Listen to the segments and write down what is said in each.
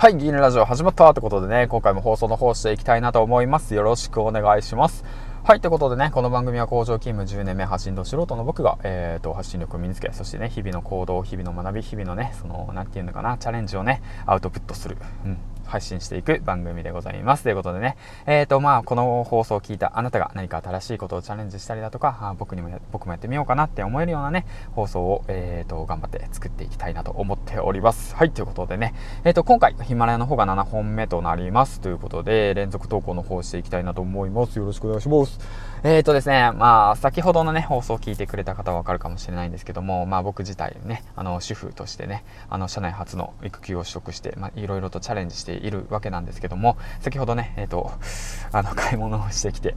はい、ギーネラジオ始まったってことでね、今回も放送の方していきたいなと思います。よろしくお願いします。はい、ということでね、この番組は工場勤務10年目発信と素人の僕が、えーと、発信力を身につけ、そしてね、日々の行動、日々の学び、日々のね、その、なんていうのかな、チャレンジをね、アウトプットする。うん、配信していく番組でございます。ということでね、えっ、ー、と、まあ、この放送を聞いたあなたが何か新しいことをチャレンジしたりだとか、あ僕にも僕もやってみようかなって思えるようなね、放送を、えっ、ー、と、頑張って作っていきたいなと思っております。はい、ということでね、えっ、ー、と、今回、ヒマラヤの方が7本目となります。ということで、連続投稿の方していきたいなと思います。よろしくお願いします。えっ、とですね、まあ、先ほどのね、放送を聞いてくれた方はわかるかもしれないんですけども、まあ、僕自体ね、あの、主婦としてね、あの、社内初の育休を取得して、まあ、いろいろとチャレンジしているわけなんですですけども、先ほどね、えっ、ー、と、あの、買い物をしてきて、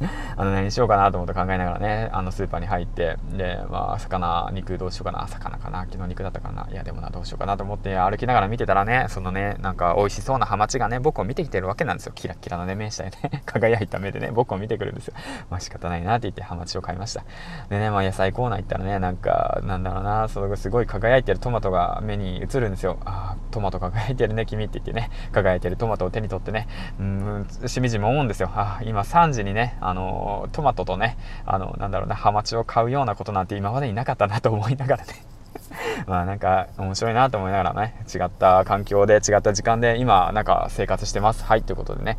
あの何しようかなと思って考えながらね、あのスーパーに入って、で、まあ、魚、肉どうしようかな、魚かな、昨日肉だったかな、いやでもな、どうしようかなと思って歩きながら見てたらね、そのね、なんか美味しそうなハマチがね、僕を見てきてるわけなんですよ。キラキラのね、目したいね、輝いた目でね、僕を見てくるんですよ。まあ仕方ないなって言ってハマチを買いました。でね、まあ野菜コーナー行ったらね、なんか、なんだろうな、そのすごい輝いてるトマトが目に映るんですよ。ああ、トマト輝いてるね、君って言ってね、輝いてるトマトを手に取ってね、うん、しみじみ思うんですよ。あ今3時にね、あのトマトとね、あの、なんだろうな、ハマチを買うようなことなんて今までになかったなと思いながらね まあなんか面白いなと思いながらね、違った環境で違った時間で今なんか生活してます。はい、ということでね。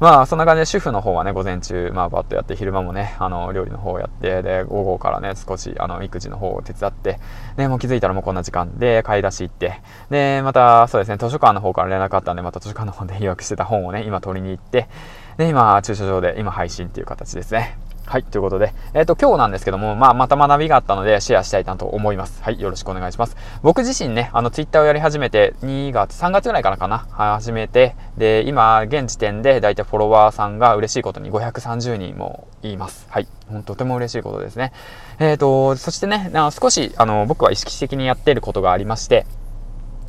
まあそんな感じで主婦の方はね、午前中、まあバッとやって、昼間もね、あの、料理の方をやって、で、午後からね、少しあの、育児の方を手伝って、で、もう気づいたらもうこんな時間で買い出し行って、で、またそうですね、図書館の方から連絡あったんで、また図書館の方で予約してた本をね、今取りに行って、で、今、駐車場で今配信っていう形ですね。はい、ということで、えっ、ー、と、今日なんですけども、まあ、また学びがあったので、シェアしたいなと思います。はい、よろしくお願いします。僕自身ね、あの、ツイッターをやり始めて、2月、3月ぐらいからかな、始めて、で、今、現時点で、だいたいフォロワーさんが嬉しいことに530人もいます。はい、ほんとても嬉しいことですね。えっ、ー、と、そしてね、少し、あの、僕は意識的にやっていることがありまして、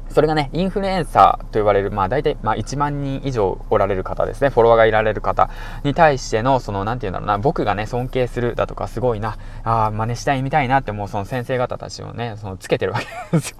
それがね、インフルエンサーと言われる、まあ大体、まあ1万人以上おられる方ですね、フォロワーがいられる方に対しての、その、何て言うんだろうな、僕がね、尊敬するだとか、すごいな、ああ、真似したいみたいなって、もうその先生方たちをね、その、つけてるわけですよ。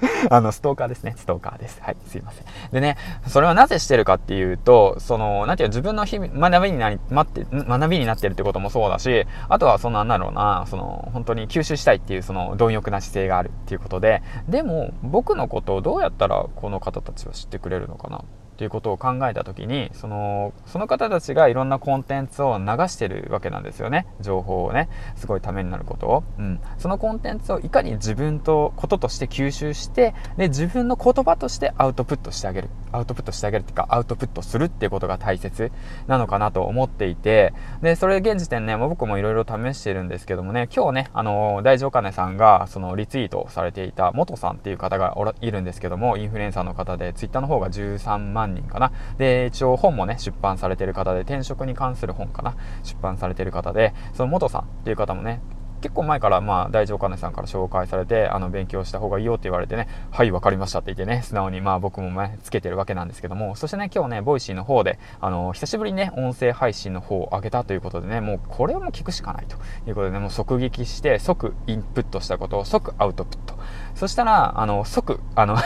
あの、ストーカーですね。ストーカーです。はい、すいません。でね、それはなぜしてるかっていうと、その、なんていう自分の日々、学びになり、待って、学びになってるってこともそうだし、あとはそのなんだろうな、その、本当に吸収したいっていう、その、貪欲な姿勢があるっていうことで、でも、僕のことをどうやったらこの方たちは知ってくれるのかなっていうことを考えた時にそのその方たちがいろんなコンテンツを流してるわけなんですよね。情報をねすごいためになることを、うん、そのコンテンツをいかに自分とこととして吸収してで自分の言葉としてアウトプットしてあげる。アウトプットしてあげるっていうかアウトプットするっていうことが大切なのかなと思っていてでそれ現時点ねもう僕もいろいろ試してるんですけどもね今日ねあの大丈金さんがそのリツイートされていた元さんっていう方がいるんですけどもインフルエンサーの方でツイッターの方が13万人かな。で、一応本もね、出版されてる方で、転職に関する本かな。出版されてる方で、その元さんっていう方もね、結構前からまあ大丈金さんから紹介されてあの勉強した方がいいよって言われてねはい分かりましたって言ってね素直にまあ僕もねつけてるわけなんですけどもそしてね今日ね Voicy の方であの久しぶりにね音声配信の方を上げたということでねもうこれをもう聞くしかないということでねもう即撃して即インプットしたことを即アウトプットそしたらあの即あの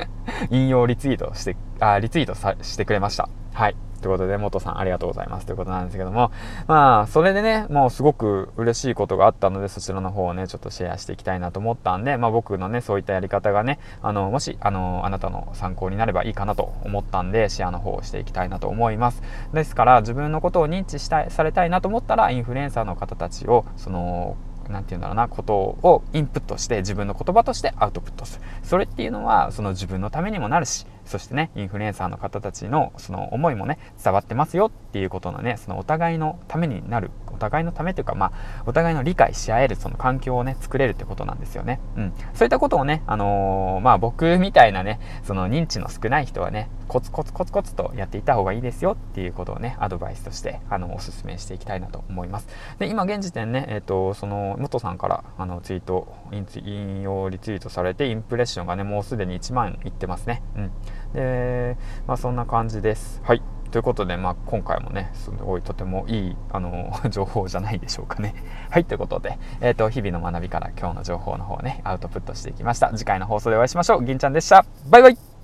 引用リツイートして、あ、リツイートさしてくれました。はい。ということで、元さんありがとうございますということなんですけども、まあ、それでね、もうすごく嬉しいことがあったので、そちらの方をね、ちょっとシェアしていきたいなと思ったんで、まあ僕のね、そういったやり方がね、あの、もし、あの、あなたの参考になればいいかなと思ったんで、シェアの方をしていきたいなと思います。ですから、自分のことを認知したい、されたいなと思ったら、インフルエンサーの方たちを、その、何て言うんだろうな、ことをインプットして自分の言葉としてアウトプットする。それっていうのは、その自分のためにもなるし、そしてね、インフルエンサーの方たちのその思いもね、伝わってますよっていうことのね、そのお互いのためになる、お互いのためというか、まあ、お互いの理解し合えるその環境をね、作れるってことなんですよね。うん。そういったことをね、あのー、まあ僕みたいなね、その認知の少ない人はね、コツコツコツコツとやっていた方がいいですよっていうことをね、アドバイスとして、あの、お勧めしていきたいなと思います。で、今現時点ね、えっ、ー、と、その、元さんから、あの、ツイート、引用リツイートされて、インプレッションがね、もうすでに1万いってますね。うん。で、まあそんな感じです。はい。ということで、まあ、今回もね、すごいとてもいい、あの、情報じゃないでしょうかね。はい、ということで、えっ、ー、と、日々の学びから今日の情報の方をね、アウトプットしていきました。次回の放送でお会いしましょう。銀ちゃんでした。バイバイ